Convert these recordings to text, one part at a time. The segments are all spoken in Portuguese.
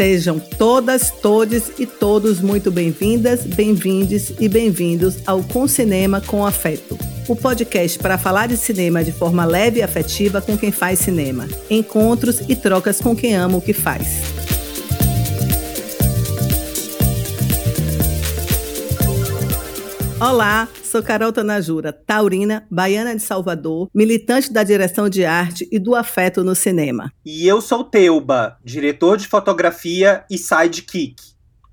Sejam todas, todes e todos muito bem-vindas, bem-vindes e bem-vindos ao Com Cinema com Afeto. O podcast para falar de cinema de forma leve e afetiva com quem faz cinema. Encontros e trocas com quem ama o que faz. Olá, sou Carol Tanajura, taurina, baiana de Salvador, militante da direção de arte e do afeto no cinema. E eu sou Teuba, diretor de fotografia e sidekick.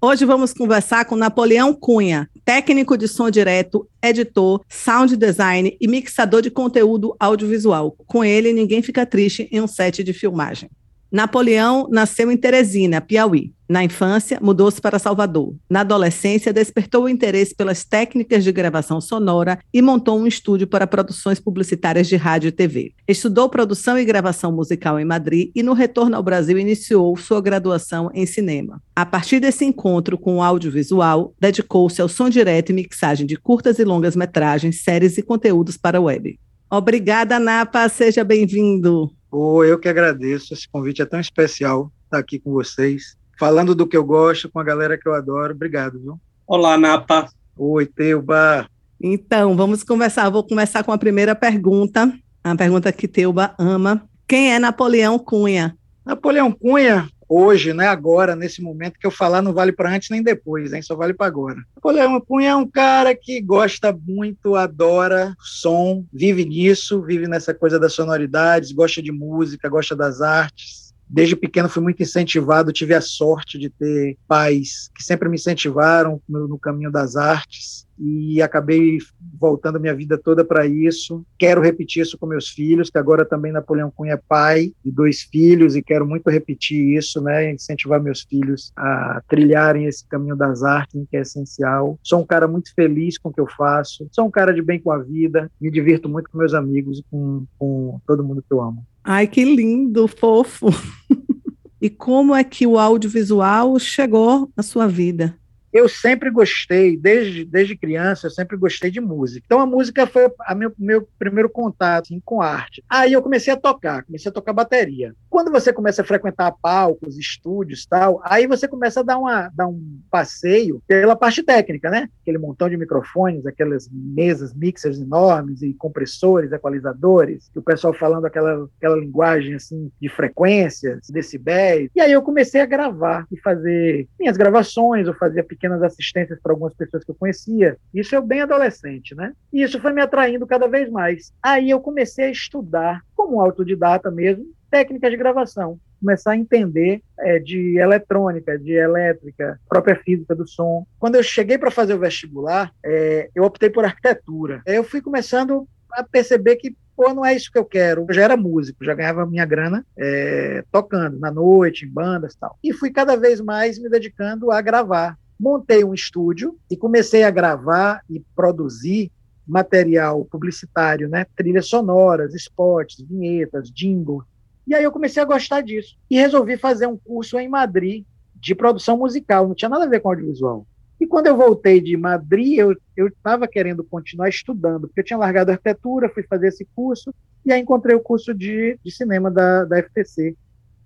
Hoje vamos conversar com Napoleão Cunha, técnico de som direto, editor, sound design e mixador de conteúdo audiovisual. Com ele, ninguém fica triste em um set de filmagem. Napoleão nasceu em Teresina, Piauí. Na infância, mudou-se para Salvador. Na adolescência, despertou o interesse pelas técnicas de gravação sonora e montou um estúdio para produções publicitárias de rádio e TV. Estudou produção e gravação musical em Madrid e, no retorno ao Brasil, iniciou sua graduação em cinema. A partir desse encontro com o audiovisual, dedicou-se ao som direto e mixagem de curtas e longas metragens, séries e conteúdos para a web. Obrigada, Napa. Seja bem-vindo. Oh, eu que agradeço. Esse convite é tão especial estar aqui com vocês, falando do que eu gosto, com a galera que eu adoro. Obrigado, viu? Olá, Napa. Oi, Teuba. Então, vamos conversar. Vou começar com a primeira pergunta, a pergunta que Teuba ama. Quem é Napoleão Cunha? Napoleão Cunha hoje, né, agora, nesse momento que eu falar, não vale para antes nem depois, hein, só vale para agora. Napoleão Cunha é um cara que gosta muito, adora som, vive nisso, vive nessa coisa das sonoridades, gosta de música, gosta das artes Desde pequeno fui muito incentivado, tive a sorte de ter pais que sempre me incentivaram no, caminho das artes e acabei voltando minha vida toda para isso. Quero repetir isso com meus filhos, que agora também Napoleão Cunha é pai de dois filhos e quero muito repetir isso, né, incentivar meus filhos a trilharem esse caminho das artes, que é essencial. Sou um cara muito feliz com o que eu faço, sou um cara de bem com a vida, me divirto muito com meus amigos e com, com todo mundo que eu amo. Ai, que lindo, fofo. e como é que o audiovisual chegou na sua vida? Eu sempre gostei, desde, desde criança, eu sempre gostei de música. Então a música foi a meu, meu primeiro contato assim, com arte. Aí eu comecei a tocar, comecei a tocar bateria. Quando você começa a frequentar palcos, estúdios tal, aí você começa a dar, uma, dar um passeio pela parte técnica, né? Aquele montão de microfones, aquelas mesas, mixers enormes e compressores, equalizadores, o pessoal falando aquela, aquela linguagem assim de frequências, decibéis. E aí eu comecei a gravar e fazer minhas gravações, eu fazia pequenas pequenas assistências para algumas pessoas que eu conhecia. Isso eu bem adolescente, né? E isso foi me atraindo cada vez mais. Aí eu comecei a estudar, como autodidata mesmo, técnicas de gravação. Começar a entender é, de eletrônica, de elétrica, própria física do som. Quando eu cheguei para fazer o vestibular, é, eu optei por arquitetura. Eu fui começando a perceber que pô, não é isso que eu quero. Eu já era músico, já ganhava minha grana é, tocando na noite, em bandas e tal. E fui cada vez mais me dedicando a gravar montei um estúdio e comecei a gravar e produzir material publicitário, né? trilhas sonoras, spots, vinhetas, jingles. E aí eu comecei a gostar disso. E resolvi fazer um curso em Madrid de produção musical, não tinha nada a ver com audiovisual. E quando eu voltei de Madrid, eu estava querendo continuar estudando, porque eu tinha largado a arquitetura, fui fazer esse curso, e aí encontrei o curso de, de cinema da, da FTC.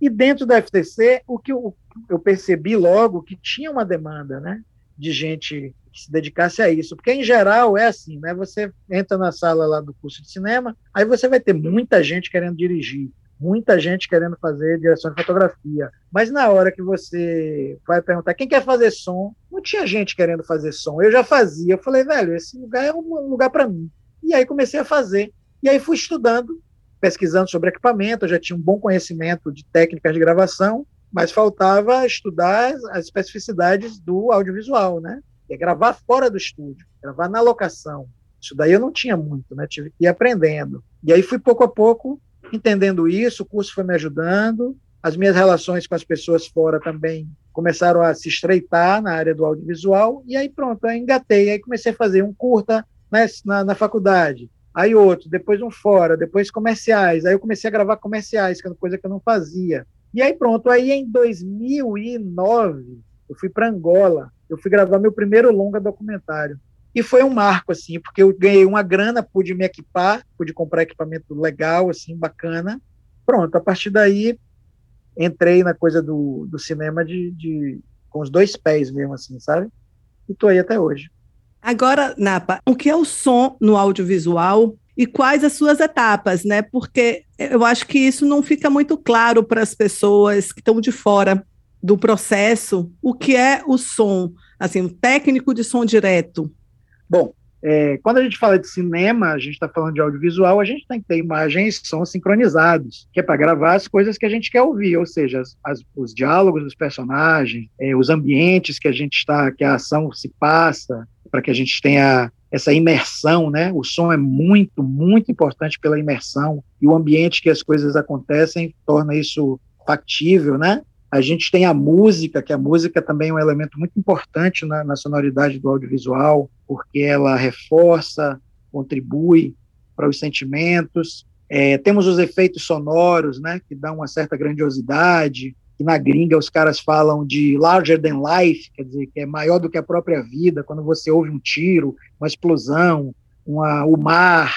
E dentro da FTC, o que eu, eu percebi logo que tinha uma demanda, né, de gente que se dedicasse a isso, porque em geral é assim, né? Você entra na sala lá do curso de cinema, aí você vai ter muita gente querendo dirigir, muita gente querendo fazer direção de fotografia, mas na hora que você vai perguntar quem quer fazer som, não tinha gente querendo fazer som. Eu já fazia, eu falei, velho, esse lugar é um lugar para mim. E aí comecei a fazer. E aí fui estudando pesquisando sobre equipamento, eu já tinha um bom conhecimento de técnicas de gravação, mas faltava estudar as especificidades do audiovisual, né? é gravar fora do estúdio, gravar na locação. Isso daí eu não tinha muito, né? Tive que ir aprendendo. E aí fui pouco a pouco entendendo isso, o curso foi me ajudando, as minhas relações com as pessoas fora também começaram a se estreitar na área do audiovisual, e aí pronto, aí engatei, aí comecei a fazer um curta né, na, na faculdade, aí outro, depois um fora, depois comerciais. Aí eu comecei a gravar comerciais, que era coisa que eu não fazia. E aí pronto, aí em 2009 eu fui para Angola, eu fui gravar meu primeiro longa documentário. E foi um marco assim, porque eu ganhei uma grana, pude me equipar, pude comprar equipamento legal assim, bacana. Pronto, a partir daí entrei na coisa do, do cinema de, de, com os dois pés mesmo, assim, sabe? E tô aí até hoje. Agora, Napa, o que é o som no audiovisual e quais as suas etapas, né? Porque eu acho que isso não fica muito claro para as pessoas que estão de fora do processo. O que é o som, assim, o técnico de som direto? Bom, é, quando a gente fala de cinema, a gente está falando de audiovisual, a gente tem que ter imagens e som sincronizados, que é para gravar as coisas que a gente quer ouvir, ou seja, as, as, os diálogos dos personagens, é, os ambientes que a gente está, que a ação se passa, para que a gente tenha essa imersão, né? O som é muito, muito importante pela imersão e o ambiente que as coisas acontecem torna isso factível, né? A gente tem a música, que a música também é um elemento muito importante na, na sonoridade do audiovisual, porque ela reforça, contribui para os sentimentos. É, temos os efeitos sonoros, né, que dão uma certa grandiosidade, que na gringa os caras falam de larger than life, quer dizer, que é maior do que a própria vida, quando você ouve um tiro, uma explosão, uma, o mar,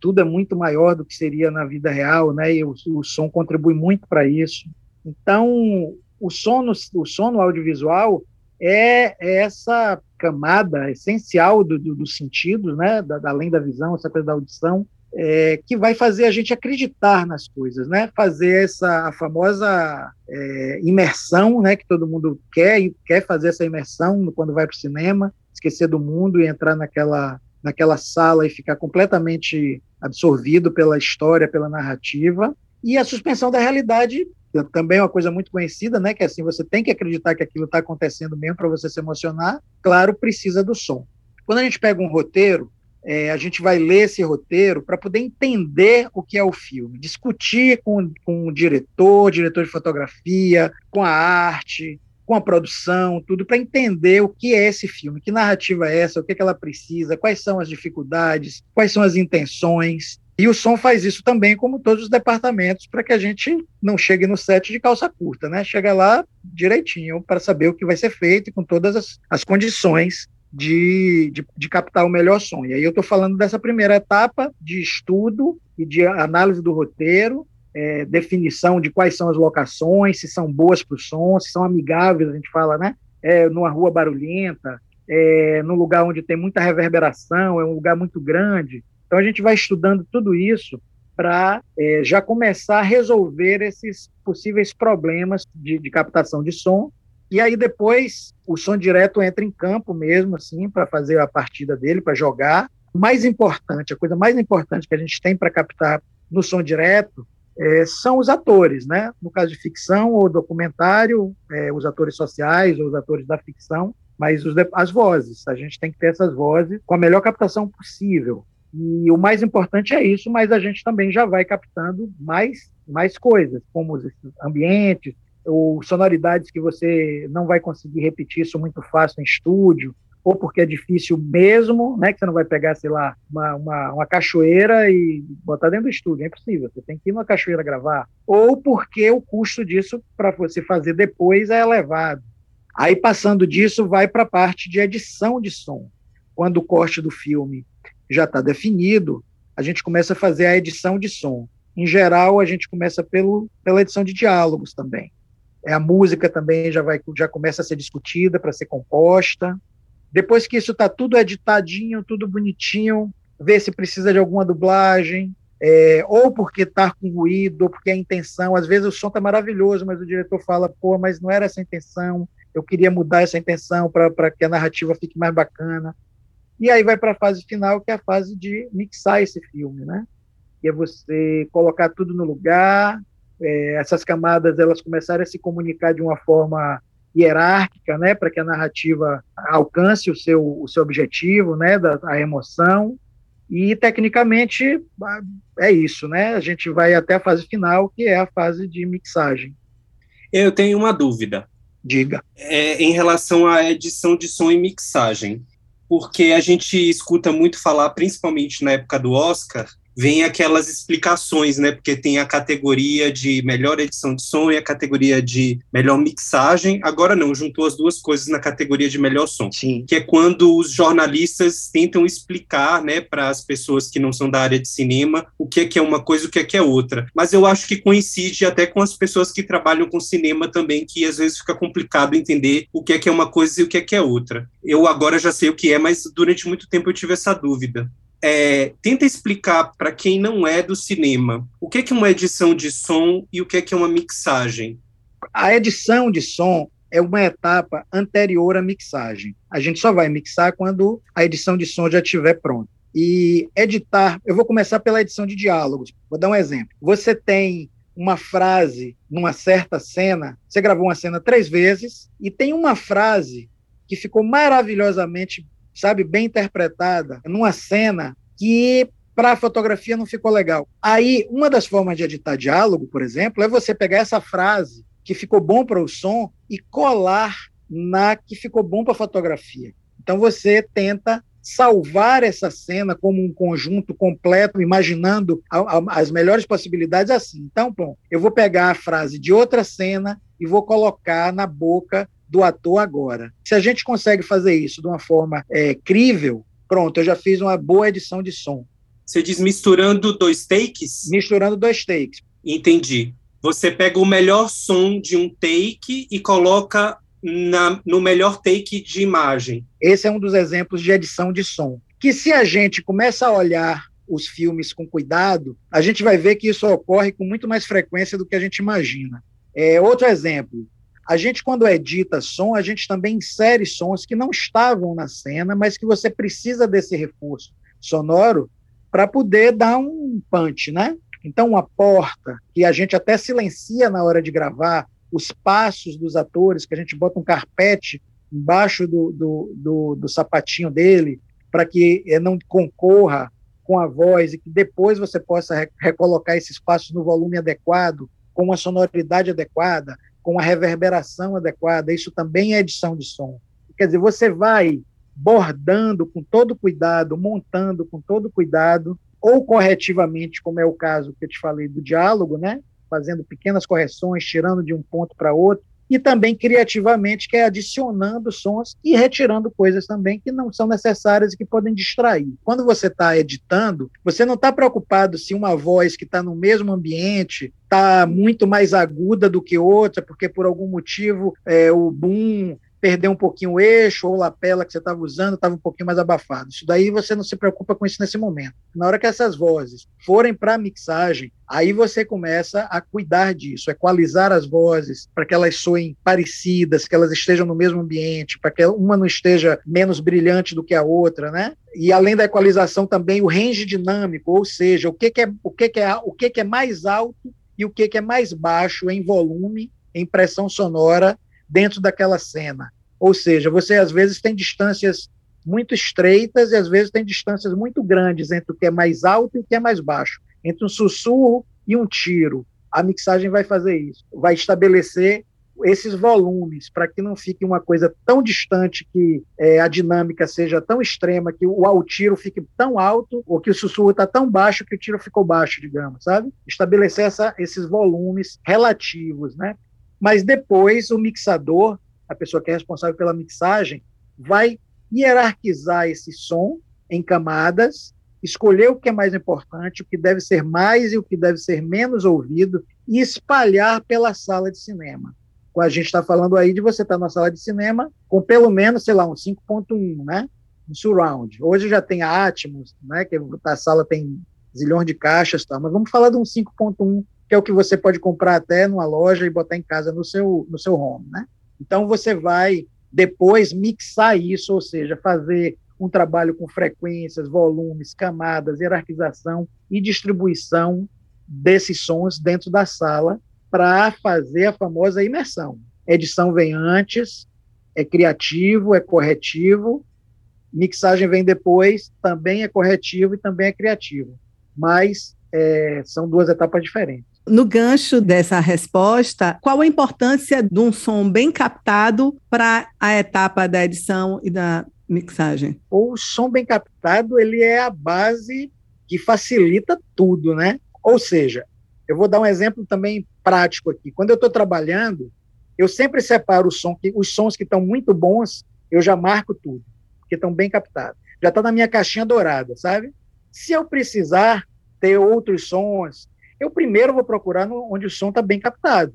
tudo é muito maior do que seria na vida real, né? E o, o som contribui muito para isso. Então, o som no, o audiovisual é, é essa camada essencial do, do, dos sentidos, né? Da, além da visão, essa coisa da audição, é, que vai fazer a gente acreditar nas coisas, né? Fazer essa famosa é, imersão, né? Que todo mundo quer quer fazer essa imersão quando vai para o cinema, esquecer do mundo e entrar naquela naquela sala e ficar completamente absorvido pela história, pela narrativa. E a suspensão da realidade também é uma coisa muito conhecida, né? Que é assim você tem que acreditar que aquilo está acontecendo mesmo para você se emocionar. Claro, precisa do som. Quando a gente pega um roteiro, é, a gente vai ler esse roteiro para poder entender o que é o filme, discutir com, com o diretor, diretor de fotografia, com a arte, com a produção, tudo para entender o que é esse filme, que narrativa é essa, o que, é que ela precisa, quais são as dificuldades, quais são as intenções. E o som faz isso também, como todos os departamentos, para que a gente não chegue no set de calça curta, né? Chega lá direitinho para saber o que vai ser feito e com todas as, as condições de, de, de, captar o melhor som. E aí eu estou falando dessa primeira etapa de estudo e de análise do roteiro, é, definição de quais são as locações, se são boas para o som, se são amigáveis, a gente fala, né? É, numa rua barulhenta, é, num lugar onde tem muita reverberação, é um lugar muito grande. Então a gente vai estudando tudo isso para é, já começar a resolver esses possíveis problemas de, de captação de som e aí depois o som direto entra em campo mesmo, assim, para fazer a partida dele, para jogar. O mais importante, a coisa mais importante que a gente tem para captar no som direto é, são os atores, né? No caso de ficção ou documentário, é, os atores sociais ou os atores da ficção, mas os, as vozes. A gente tem que ter essas vozes com a melhor captação possível. E o mais importante é isso, mas a gente também já vai captando mais, mais coisas, como os ambientes, ou sonoridades que você não vai conseguir repetir isso muito fácil em estúdio, ou porque é difícil mesmo, né, que você não vai pegar, sei lá, uma, uma, uma, cachoeira e botar dentro do estúdio, é impossível, você tem que ir numa cachoeira gravar, ou porque o custo disso para você fazer depois é elevado. Aí, passando disso, vai para a parte de edição de som. Quando o corte do filme já está definido, a gente começa a fazer a edição de som. Em geral, a gente começa pelo, pela edição de diálogos também. É, a música também já, vai, já começa a ser discutida para ser composta. Depois que isso está tudo editadinho, tudo bonitinho, ver se precisa de alguma dublagem, é, ou porque está com ruído, ou porque a intenção, às vezes o som está maravilhoso, mas o diretor fala, pô, mas não era essa a intenção, eu queria mudar essa intenção para que a narrativa fique mais bacana. E aí vai para a fase final, que é a fase de mixar esse filme, né? Que é você colocar tudo no lugar, é, essas camadas elas começaram a se comunicar de uma forma hierárquica, né, para que a narrativa alcance o seu, o seu objetivo, né, da a emoção. E tecnicamente é isso, né? A gente vai até a fase final, que é a fase de mixagem. Eu tenho uma dúvida. Diga. É, em relação à edição de som e mixagem, porque a gente escuta muito falar, principalmente na época do Oscar, vem aquelas explicações, né? Porque tem a categoria de melhor edição de som e a categoria de melhor mixagem. Agora não, juntou as duas coisas na categoria de melhor som. Sim. Que é quando os jornalistas tentam explicar, né, para as pessoas que não são da área de cinema, o que é que é uma coisa e o que é que é outra. Mas eu acho que coincide até com as pessoas que trabalham com cinema também, que às vezes fica complicado entender o que é que é uma coisa e o que é que é outra. Eu agora já sei o que é, mas durante muito tempo eu tive essa dúvida é, tenta explicar para quem não é do cinema o que é, que é uma edição de som e o que é, que é uma mixagem. A edição de som é uma etapa anterior à mixagem. A gente só vai mixar quando a edição de som já estiver pronta. E editar, eu vou começar pela edição de diálogos. Vou dar um exemplo. Você tem uma frase numa certa cena, você gravou uma cena três vezes, e tem uma frase que ficou maravilhosamente sabe, bem interpretada, numa cena que para a fotografia não ficou legal. Aí, uma das formas de editar diálogo, por exemplo, é você pegar essa frase que ficou bom para o som e colar na que ficou bom para a fotografia. Então você tenta salvar essa cena como um conjunto completo, imaginando a, a, as melhores possibilidades assim. Então, bom, eu vou pegar a frase de outra cena e vou colocar na boca do ator agora. Se a gente consegue fazer isso de uma forma é, crível, pronto, eu já fiz uma boa edição de som. Você diz misturando dois takes? Misturando dois takes. Entendi. Você pega o melhor som de um take e coloca na, no melhor take de imagem. Esse é um dos exemplos de edição de som. Que se a gente começa a olhar os filmes com cuidado, a gente vai ver que isso ocorre com muito mais frequência do que a gente imagina. É, outro exemplo, a gente, quando edita som, a gente também insere sons que não estavam na cena, mas que você precisa desse reforço sonoro para poder dar um punch, né? Então, uma porta que a gente até silencia na hora de gravar, os passos dos atores, que a gente bota um carpete embaixo do, do, do, do sapatinho dele, para que eh, não concorra com a voz e que depois você possa recolocar esses passos no volume adequado, com uma sonoridade adequada, com a reverberação adequada, isso também é edição de som. Quer dizer, você vai bordando com todo cuidado, montando com todo cuidado, ou corretivamente, como é o caso que eu te falei do diálogo, né? fazendo pequenas correções, tirando de um ponto para outro, e também criativamente, que é adicionando sons e retirando coisas também que não são necessárias e que podem distrair. Quando você está editando, você não está preocupado se uma voz que está no mesmo ambiente está muito mais aguda do que outra, porque por algum motivo é, o boom perder um pouquinho o eixo ou lapela que você estava usando estava um pouquinho mais abafado. Isso daí você não se preocupa com isso nesse momento. Na hora que essas vozes forem para a mixagem, aí você começa a cuidar disso, equalizar as vozes para que elas soem parecidas, que elas estejam no mesmo ambiente, para que uma não esteja menos brilhante do que a outra, né? E além da equalização também o range dinâmico, ou seja, o que, que é o que, que é o que, que é mais alto e o que, que é mais baixo em volume, em pressão sonora dentro daquela cena. Ou seja, você às vezes tem distâncias muito estreitas e às vezes tem distâncias muito grandes entre o que é mais alto e o que é mais baixo, entre um sussurro e um tiro. A mixagem vai fazer isso, vai estabelecer esses volumes para que não fique uma coisa tão distante que é, a dinâmica seja tão extrema que o, o tiro fique tão alto ou que o sussurro está tão baixo que o tiro ficou baixo, digamos, sabe? Estabelecer essa, esses volumes relativos, né? Mas depois o mixador, a pessoa que é responsável pela mixagem, vai hierarquizar esse som em camadas, escolher o que é mais importante, o que deve ser mais e o que deve ser menos ouvido e espalhar pela sala de cinema. A gente está falando aí de você estar tá na sala de cinema com pelo menos, sei lá, um 5.1, né? Um surround. Hoje já tem a Atmos, né? Que a sala tem zilhões de caixas, tá? mas vamos falar de um 5.1 que é o que você pode comprar até numa loja e botar em casa no seu, no seu home, né? Então você vai depois mixar isso, ou seja, fazer um trabalho com frequências, volumes, camadas, hierarquização e distribuição desses sons dentro da sala para fazer a famosa imersão. Edição vem antes, é criativo, é corretivo, mixagem vem depois, também é corretivo e também é criativo. Mas é, são duas etapas diferentes. No gancho dessa resposta, qual a importância de um som bem captado para a etapa da edição e da mixagem? O som bem captado ele é a base que facilita tudo, né? Ou seja, eu vou dar um exemplo também prático aqui. Quando eu estou trabalhando, eu sempre separo o som que, os sons que estão muito bons, eu já marco tudo, porque estão bem captados. Já está na minha caixinha dourada, sabe? Se eu precisar ter outros sons, eu primeiro vou procurar no, onde o som está bem captado.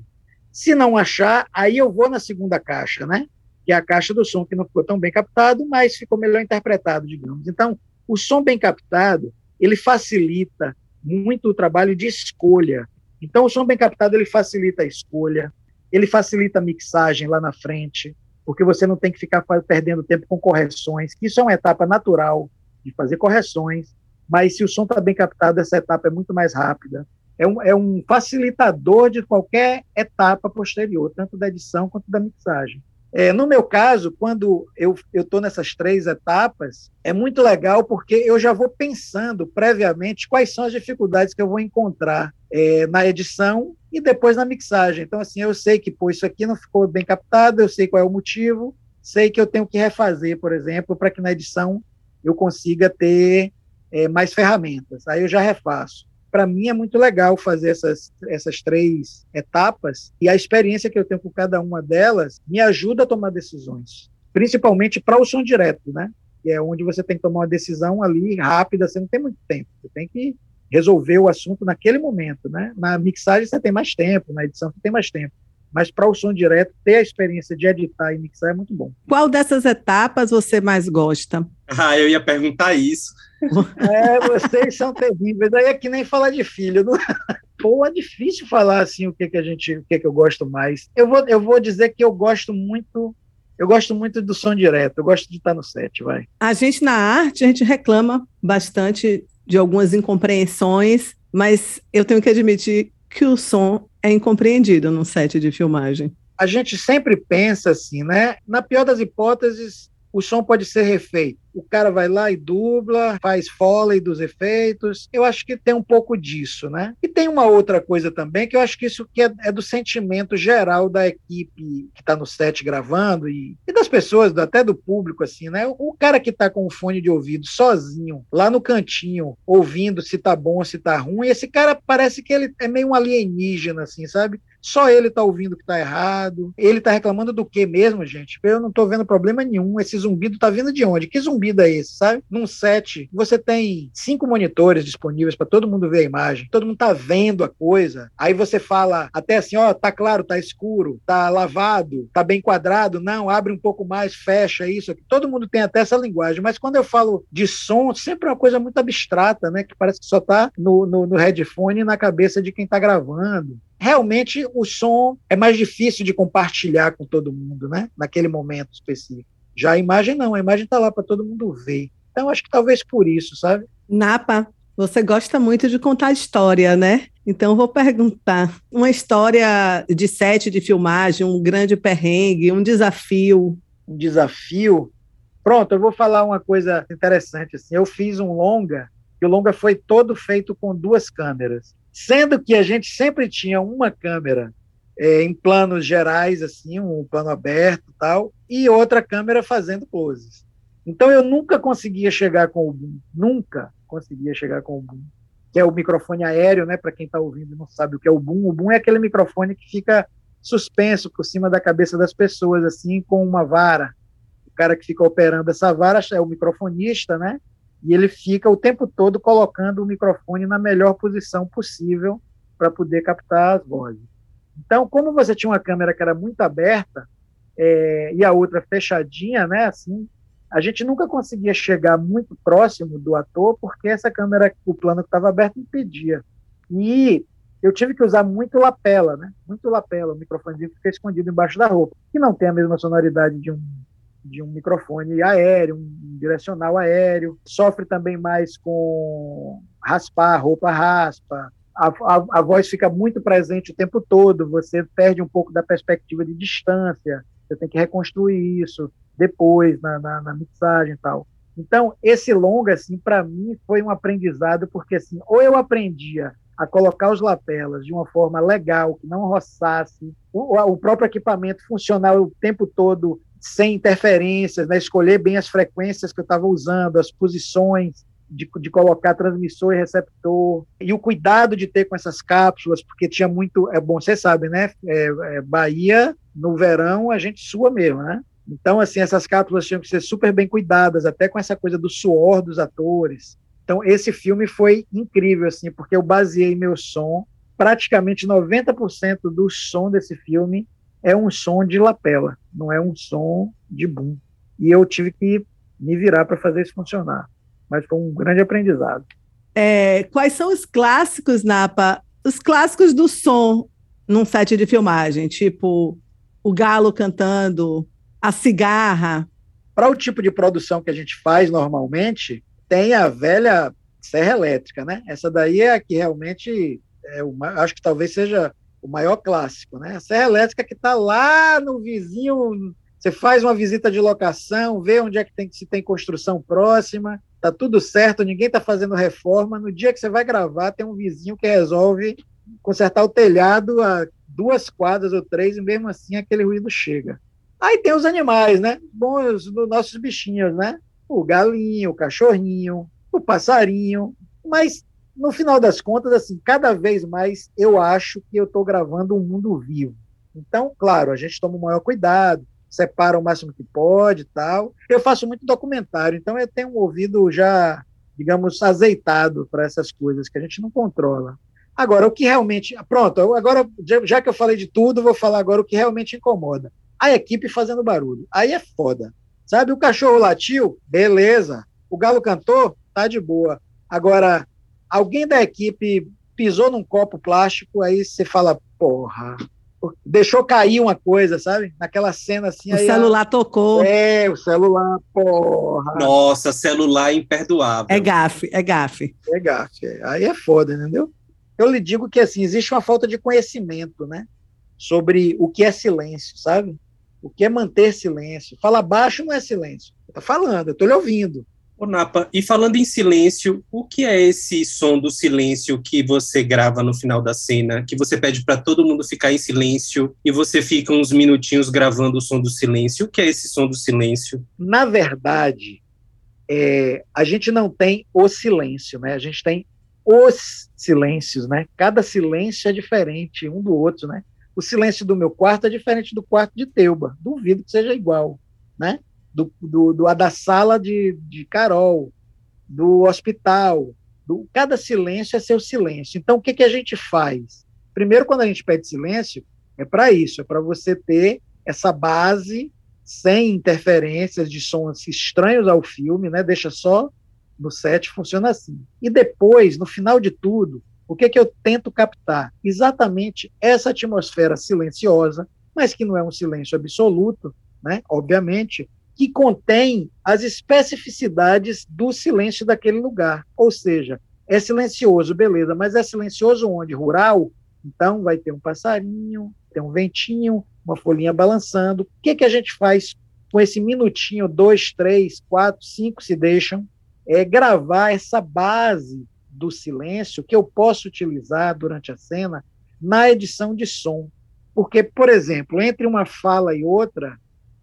Se não achar, aí eu vou na segunda caixa, né? Que é a caixa do som que não ficou tão bem captado, mas ficou melhor interpretado, digamos. Então, o som bem captado, ele facilita muito o trabalho de escolha. Então, o som bem captado ele facilita a escolha, ele facilita a mixagem lá na frente, porque você não tem que ficar perdendo tempo com correções, isso é uma etapa natural de fazer correções, mas se o som está bem captado, essa etapa é muito mais rápida. É um, é um facilitador de qualquer etapa posterior, tanto da edição quanto da mixagem. É, no meu caso, quando eu estou nessas três etapas, é muito legal porque eu já vou pensando previamente quais são as dificuldades que eu vou encontrar é, na edição e depois na mixagem. Então, assim, eu sei que pô, isso aqui não ficou bem captado, eu sei qual é o motivo, sei que eu tenho que refazer, por exemplo, para que na edição eu consiga ter é, mais ferramentas. Aí eu já refaço para mim é muito legal fazer essas, essas três etapas e a experiência que eu tenho com cada uma delas me ajuda a tomar decisões, principalmente para o som direto, né? Que é onde você tem que tomar uma decisão ali rápida, você não tem muito tempo, você tem que resolver o assunto naquele momento, né? Na mixagem você tem mais tempo, na edição você tem mais tempo. Mas para o som direto, ter a experiência de editar e mixar é muito bom. Qual dessas etapas você mais gosta? Ah, eu ia perguntar isso. É, vocês são terríveis. Aí é que nem falar de filho. Não... Pô, é difícil falar assim o que, que a gente, o que, que eu gosto mais. Eu vou, eu vou dizer que eu gosto muito eu gosto muito do som direto, eu gosto de estar no set, vai. A gente na arte, a gente reclama bastante de algumas incompreensões, mas eu tenho que admitir que o som é incompreendido no set de filmagem. A gente sempre pensa assim, né? Na pior das hipóteses, o som pode ser refeito. O cara vai lá e dubla, faz foley dos efeitos. Eu acho que tem um pouco disso, né? E tem uma outra coisa também, que eu acho que isso que é, é do sentimento geral da equipe que está no set gravando e, e, das pessoas, até do público, assim, né? O cara que está com o fone de ouvido sozinho, lá no cantinho, ouvindo se tá bom se tá ruim, esse cara parece que ele é meio um alienígena, assim, sabe? Só ele está ouvindo que está errado. Ele está reclamando do que mesmo, gente? Eu não estou vendo problema nenhum. Esse zumbido está vindo de onde? Que zumbido é esse, sabe? Num set, você tem cinco monitores disponíveis para todo mundo ver a imagem. Todo mundo está vendo a coisa. Aí você fala até assim, ó, tá claro, tá escuro, tá lavado, tá bem quadrado. Não, abre um pouco mais, fecha isso. Aqui. Todo mundo tem até essa linguagem. Mas quando eu falo de som, sempre é uma coisa muito abstrata, né? Que parece que só está no, no, no headphone e na cabeça de quem está gravando realmente o som é mais difícil de compartilhar com todo mundo, né? Naquele momento específico. Já a imagem não, a imagem está lá para todo mundo ver. Então acho que talvez por isso, sabe? Napa, você gosta muito de contar história, né? Então vou perguntar uma história de set de filmagem, um grande perrengue, um desafio. Um desafio. Pronto, eu vou falar uma coisa interessante assim. Eu fiz um longa, e o longa foi todo feito com duas câmeras sendo que a gente sempre tinha uma câmera é, em planos gerais, assim, um plano aberto tal, e outra câmera fazendo poses. Então eu nunca conseguia chegar com o boom, nunca conseguia chegar com o boom, que é o microfone aéreo, né? Para quem está ouvindo e não sabe o que é o boom, o boom é aquele microfone que fica suspenso por cima da cabeça das pessoas, assim, com uma vara. O cara que fica operando essa vara é o microfonista, né? E ele fica o tempo todo colocando o microfone na melhor posição possível para poder captar as vozes. Então, como você tinha uma câmera que era muito aberta é, e a outra fechadinha, né, assim, a gente nunca conseguia chegar muito próximo do ator porque essa câmera, o plano que estava aberto impedia. E eu tive que usar muito lapela, né? Muito lapela, o microfone fica escondido embaixo da roupa, que não tem a mesma sonoridade de um de um microfone aéreo, um direcional aéreo, sofre também mais com raspar, roupa raspa, a, a, a, voz fica muito presente o tempo todo, você perde um pouco da perspectiva de distância, você tem que reconstruir isso depois na, na, na mixagem e tal. Então, esse longa, assim, para mim foi um aprendizado, porque assim, ou eu aprendia a colocar os lapelas de uma forma legal, que não roçasse, o, o próprio equipamento funcionar o tempo todo sem interferências, né? escolher bem as frequências que eu estava usando, as posições, de, de, colocar transmissor e receptor, e o cuidado de ter com essas cápsulas, porque tinha muito, é bom, você sabe, né? É, é, Bahia, no verão, a gente sua mesmo, né? Então, assim, essas cápsulas tinham que ser super bem cuidadas, até com essa coisa do suor dos atores. Então, esse filme foi incrível, assim, porque eu baseei meu som, praticamente 90% do som desse filme é um som de lapela, não é um som de boom. E eu tive que me virar para fazer isso funcionar. Mas foi um grande aprendizado. É, quais são os clássicos, Napa? Os clássicos do som num set de filmagem, tipo o galo cantando, a cigarra. Para o tipo de produção que a gente faz normalmente, tem a velha serra elétrica, né? Essa daí é a que realmente é uma, acho que talvez seja o maior clássico, né? A serra elétrica que está lá no vizinho, você faz uma visita de locação, vê onde é que tem, se tem construção próxima, tá tudo certo, ninguém está fazendo reforma. No dia que você vai gravar, tem um vizinho que resolve consertar o telhado a duas quadras ou três, e mesmo assim aquele ruído chega. Aí tem os animais, né? Bons, os nossos bichinhos, né? O galinho, o cachorrinho, o passarinho. Mas, no final das contas, assim, cada vez mais eu acho que eu estou gravando um mundo vivo. Então, claro, a gente toma o maior cuidado, separa o máximo que pode e tal. Eu faço muito documentário, então eu tenho um ouvido já, digamos, azeitado para essas coisas que a gente não controla. Agora, o que realmente. Pronto, agora, já que eu falei de tudo, vou falar agora o que realmente incomoda. A equipe fazendo barulho. Aí é foda. Sabe, o cachorro latiu, beleza. O galo cantou, tá de boa. Agora, alguém da equipe pisou num copo plástico, aí você fala, porra, deixou cair uma coisa, sabe? Naquela cena assim. O celular a... tocou. É, o celular, porra. Nossa, celular imperdoável. É gafe, é gafe. É gafe. Aí é foda, entendeu? Eu lhe digo que assim, existe uma falta de conhecimento, né? Sobre o que é silêncio, sabe? O que é manter silêncio. Fala baixo não é silêncio. Tá falando, eu tô lhe ouvindo. Ô, Napa, e falando em silêncio, o que é esse som do silêncio que você grava no final da cena? Que você pede para todo mundo ficar em silêncio e você fica uns minutinhos gravando o som do silêncio? O que é esse som do silêncio? Na verdade, é, a gente não tem o silêncio, né? A gente tem os silêncios, né? Cada silêncio é diferente um do outro, né? O silêncio do meu quarto é diferente do quarto de Teuba. Duvido que seja igual, né? Do, do, do da sala de, de Carol, do hospital. Do, cada silêncio é seu silêncio. Então, o que, que a gente faz? Primeiro, quando a gente pede silêncio, é para isso, é para você ter essa base sem interferências de sons estranhos ao filme, né? Deixa só no set funciona assim. E depois, no final de tudo, o que, que eu tento captar? Exatamente essa atmosfera silenciosa, mas que não é um silêncio absoluto, né? obviamente, que contém as especificidades do silêncio daquele lugar. Ou seja, é silencioso, beleza, mas é silencioso onde? Rural? Então vai ter um passarinho, tem um ventinho, uma folhinha balançando. O que, que a gente faz com esse minutinho, dois, três, quatro, cinco se deixam, é, gravar essa base do silêncio que eu posso utilizar durante a cena na edição de som. Porque, por exemplo, entre uma fala e outra,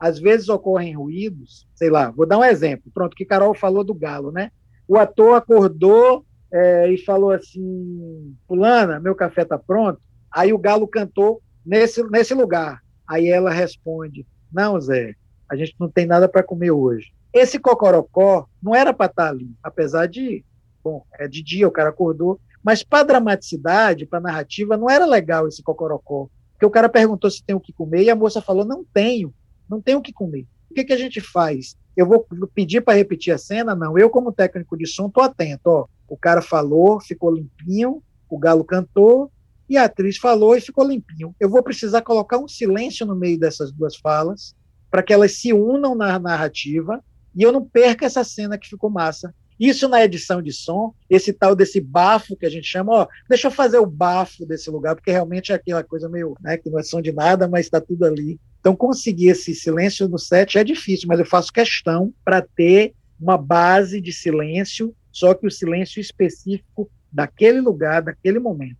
às vezes ocorrem ruídos, sei lá, vou dar um exemplo, pronto, que Carol falou do galo, né? O ator acordou é, e falou assim, fulana, meu café está pronto, aí o galo cantou nesse, nesse lugar. Aí ela responde, não, Zé, a gente não tem nada para comer hoje. Esse cocorocó não era para estar tá ali, apesar de, bom, é de dia, o cara acordou, mas para dramaticidade, para narrativa, não era legal esse cocorocó. Porque o cara perguntou se tem o que comer e a moça falou: não tenho, não tenho o que comer. O que, que a gente faz? Eu vou pedir para repetir a cena? Não, eu, como técnico de som, estou atento. Ó, o cara falou, ficou limpinho, o galo cantou, e a atriz falou e ficou limpinho. Eu vou precisar colocar um silêncio no meio dessas duas falas, para que elas se unam na narrativa e eu não perca essa cena que ficou massa. Isso na edição de som, esse tal desse bafo que a gente chama, ó, deixa eu fazer o bafo desse lugar, porque realmente é aquela coisa meio, né, que não é som de nada, mas está tudo ali. Então, conseguir esse silêncio no set é difícil, mas eu faço questão para ter uma base de silêncio, só que o silêncio específico daquele lugar, daquele momento.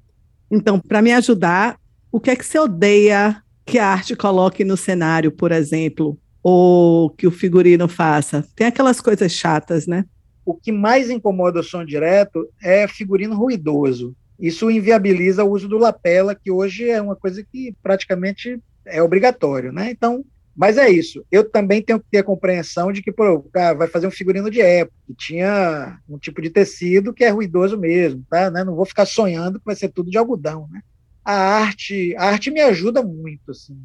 Então, para me ajudar, o que é que você odeia que a arte coloque no cenário, por exemplo? ou que o figurino faça. Tem aquelas coisas chatas, né? o que mais incomoda o som direto é figurino ruidoso. Isso inviabiliza o uso do lapela, que hoje é uma coisa que praticamente é obrigatório, né? Então, mas é isso. Eu também tenho que ter a compreensão de que pô, vai fazer um figurino de época, que tinha um tipo de tecido que é ruidoso mesmo, tá? Né? Não vou ficar sonhando que vai ser tudo de algodão, né? A arte, a arte me ajuda muito, assim.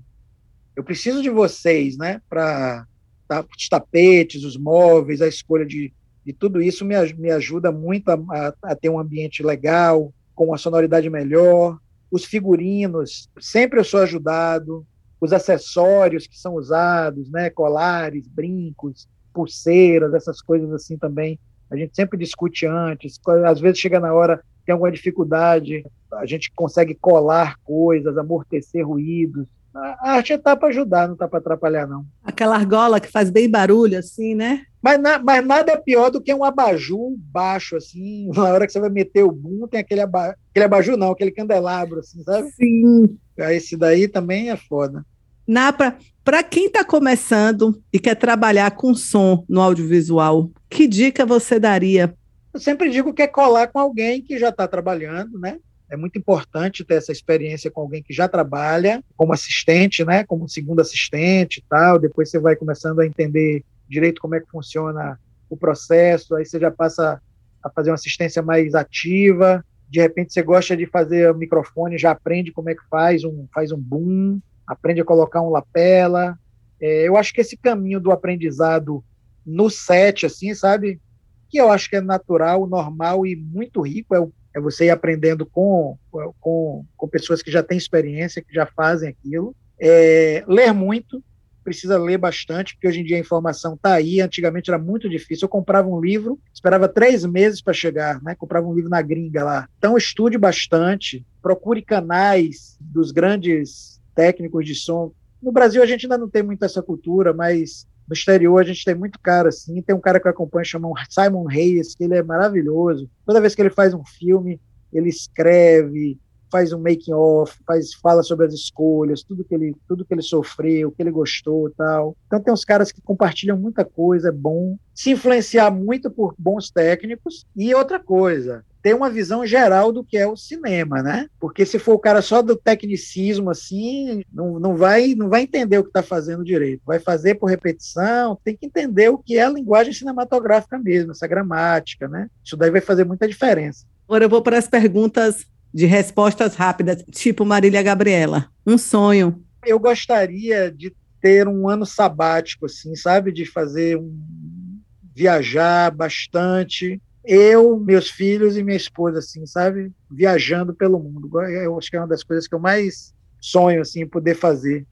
Eu preciso de vocês, né? Para tá, os tapetes, os móveis, a escolha de, de tudo isso me, me ajuda muito a, a, a ter um ambiente legal, com uma sonoridade melhor. Os figurinos, sempre eu sou ajudado. Os acessórios que são usados, né, colares, brincos, pulseiras, essas coisas assim também. A gente sempre discute antes. Às vezes chega na hora, tem alguma dificuldade, a gente consegue colar coisas, amortecer ruídos. A arte está para ajudar, não está para atrapalhar, não. Aquela argola que faz bem barulho, assim, né? Mas, na, mas nada é pior do que um abajur baixo, assim, na hora que você vai meter o boom, tem aquele, aba, aquele abajur, não, aquele candelabro, assim, sabe? Sim. Esse daí também é foda. Napa, para quem está começando e quer trabalhar com som no audiovisual, que dica você daria? Eu sempre digo que é colar com alguém que já está trabalhando, né? É muito importante ter essa experiência com alguém que já trabalha como assistente, né? Como segundo assistente e tal. Depois você vai começando a entender direito como é que funciona o processo, aí você já passa a fazer uma assistência mais ativa. De repente você gosta de fazer microfone, já aprende como é que faz um faz um boom, aprende a colocar um lapela. É, eu acho que esse caminho do aprendizado no set, assim, sabe? Que eu acho que é natural, normal e muito rico, é, é você ir aprendendo com, com, com pessoas que já têm experiência, que já fazem aquilo. É, ler muito, precisa ler bastante, porque hoje em dia a informação está aí. Antigamente era muito difícil. Eu comprava um livro, esperava três meses para chegar, né? Comprava um livro na gringa lá. Então estude bastante, procure canais dos grandes técnicos de som. No Brasil a gente ainda não tem muito essa cultura, mas no exterior a gente tem muito cara assim. Tem um cara que eu acompanho chamado Simon Hayes, que ele é maravilhoso. Toda vez que ele faz um filme, ele escreve, faz um making off, faz fala sobre as escolhas, tudo que ele tudo que ele sofreu, o que ele gostou, tal. Então tem uns caras que compartilham muita coisa, é bom se influenciar muito por bons técnicos e outra coisa, ter uma visão geral do que é o cinema, né? Porque se for o cara só do tecnicismo assim, não, não vai não vai entender o que está fazendo direito. Vai fazer por repetição, tem que entender o que é a linguagem cinematográfica mesmo, essa gramática, né? Isso daí vai fazer muita diferença. Agora eu vou para as perguntas de respostas rápidas, tipo Marília Gabriela. Um sonho. Eu gostaria de ter um ano sabático, assim, sabe? De fazer um. viajar bastante. Eu, meus filhos e minha esposa, assim, sabe? Viajando pelo mundo. Eu acho que é uma das coisas que eu mais sonho, assim, poder fazer.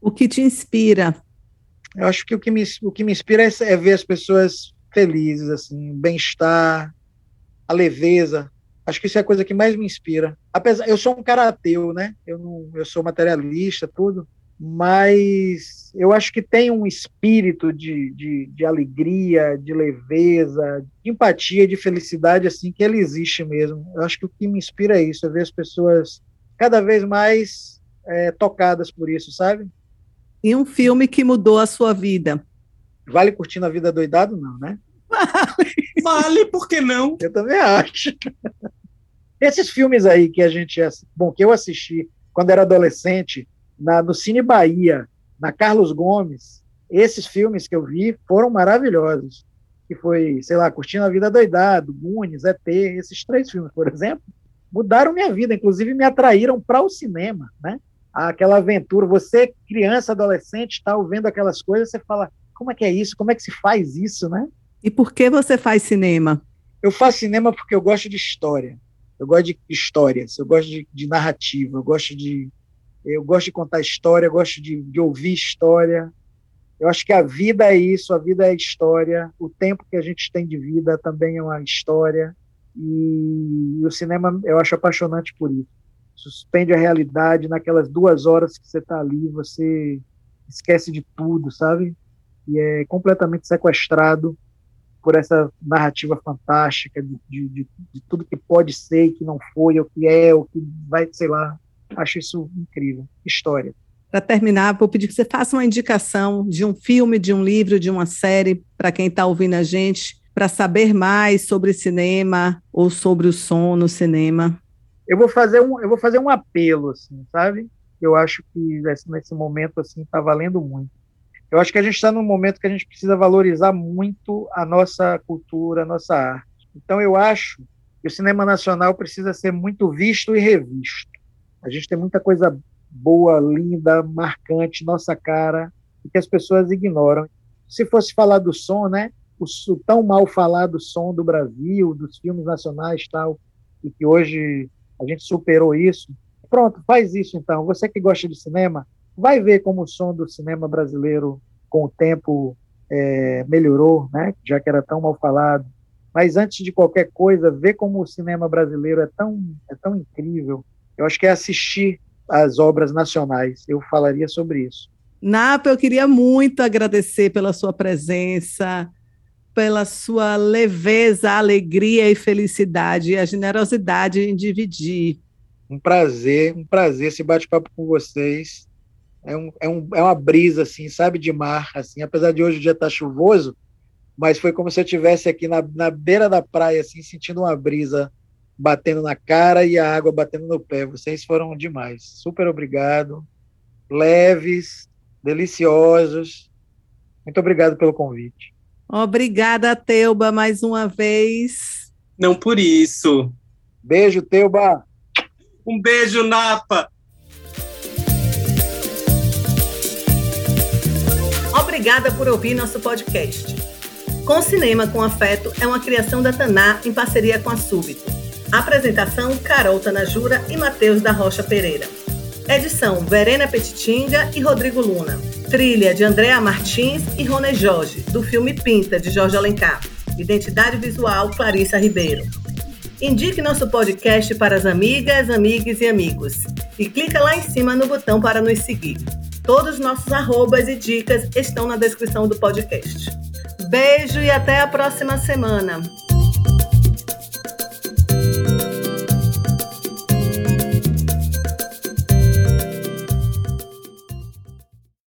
O que te inspira? Eu acho que o que me, o que me inspira é, é ver as pessoas felizes, assim, bem-estar, a leveza, Acho que isso é a coisa que mais me inspira. Apesar, eu sou um cara ateu, né? Eu não, eu sou materialista, tudo, mas eu acho que tem um espírito de, de, de alegria, de leveza, de empatia, de felicidade, assim, que ele existe mesmo. Eu acho que o que me inspira é isso, é ver as pessoas cada vez mais é, tocadas por isso, sabe? E um filme que mudou a sua vida? Vale curtindo a vida doidado, não, né? Vale, por que não? Eu também acho. Esses filmes aí que a gente, bom, que eu assisti quando era adolescente, na, no Cine Bahia, na Carlos Gomes, esses filmes que eu vi foram maravilhosos. Que foi, sei lá, Curtindo a Vida Doidado, Gunes, ET, esses três filmes, por exemplo, mudaram minha vida, inclusive me atraíram para o cinema, né? Aquela aventura, você criança, adolescente, está vendo aquelas coisas, você fala, como é que é isso? Como é que se faz isso, né? E por que você faz cinema? Eu faço cinema porque eu gosto de história. Eu gosto de histórias, eu gosto de, de narrativa, eu gosto de eu gosto de contar história, eu gosto de, de ouvir história. Eu acho que a vida é isso, a vida é história. O tempo que a gente tem de vida também é uma história. E, e o cinema eu acho apaixonante por isso. Suspende a realidade naquelas duas horas que você está ali, você esquece de tudo, sabe? E é completamente sequestrado por essa narrativa fantástica de, de, de, tudo que pode ser e que não foi, o que é, o que vai, sei lá. Acho isso incrível. História. Para terminar, vou pedir que você faça uma indicação de um filme, de um livro, de uma série, para quem está ouvindo a gente, para saber mais sobre cinema ou sobre o som no cinema? Eu vou fazer um, eu vou fazer um apelo, assim, sabe? Eu acho que nesse momento assim está valendo muito. Eu acho que a gente está num momento que a gente precisa valorizar muito a nossa cultura, a nossa arte. Então eu acho que o cinema nacional precisa ser muito visto e revisto. A gente tem muita coisa boa, linda, marcante, nossa cara, e que as pessoas ignoram. Se fosse falar do som, né? O, o tão mal falado som do Brasil, dos filmes nacionais tal, e que hoje a gente superou isso. Pronto, faz isso então. Você que gosta de cinema, vai ver como o som do cinema brasileiro, com o tempo, é, melhorou, né? já que era tão mal falado. Mas antes de qualquer coisa, ver como o cinema brasileiro é tão, é tão incrível. Eu acho que é assistir às obras nacionais. Eu falaria sobre isso. Napa, eu queria muito agradecer pela sua presença, pela sua leveza, alegria e felicidade, e a generosidade em dividir. Um prazer, um prazer esse bate-papo com vocês. É, um, é, um, é uma brisa, assim, sabe, de mar, assim, apesar de hoje o dia estar tá chuvoso, mas foi como se eu estivesse aqui na, na beira da praia, assim, sentindo uma brisa batendo na cara e a água batendo no pé. Vocês foram demais. Super obrigado. Leves, deliciosos. Muito obrigado pelo convite. Obrigada, Teuba, mais uma vez. Não por isso. Beijo, Teuba. Um beijo, Napa. Obrigada por ouvir nosso podcast. Com Cinema com Afeto é uma criação da Taná em parceria com a Súbito. Apresentação: Carol Tanajura e Matheus da Rocha Pereira. Edição: Verena Petitinga e Rodrigo Luna. Trilha de Andréa Martins e Rony Jorge, do filme Pinta, de Jorge Alencar. Identidade visual: Clarissa Ribeiro. Indique nosso podcast para as amigas, amigos e amigos. E clica lá em cima no botão para nos seguir. Todos os nossos arrobas e dicas estão na descrição do podcast. Beijo e até a próxima semana.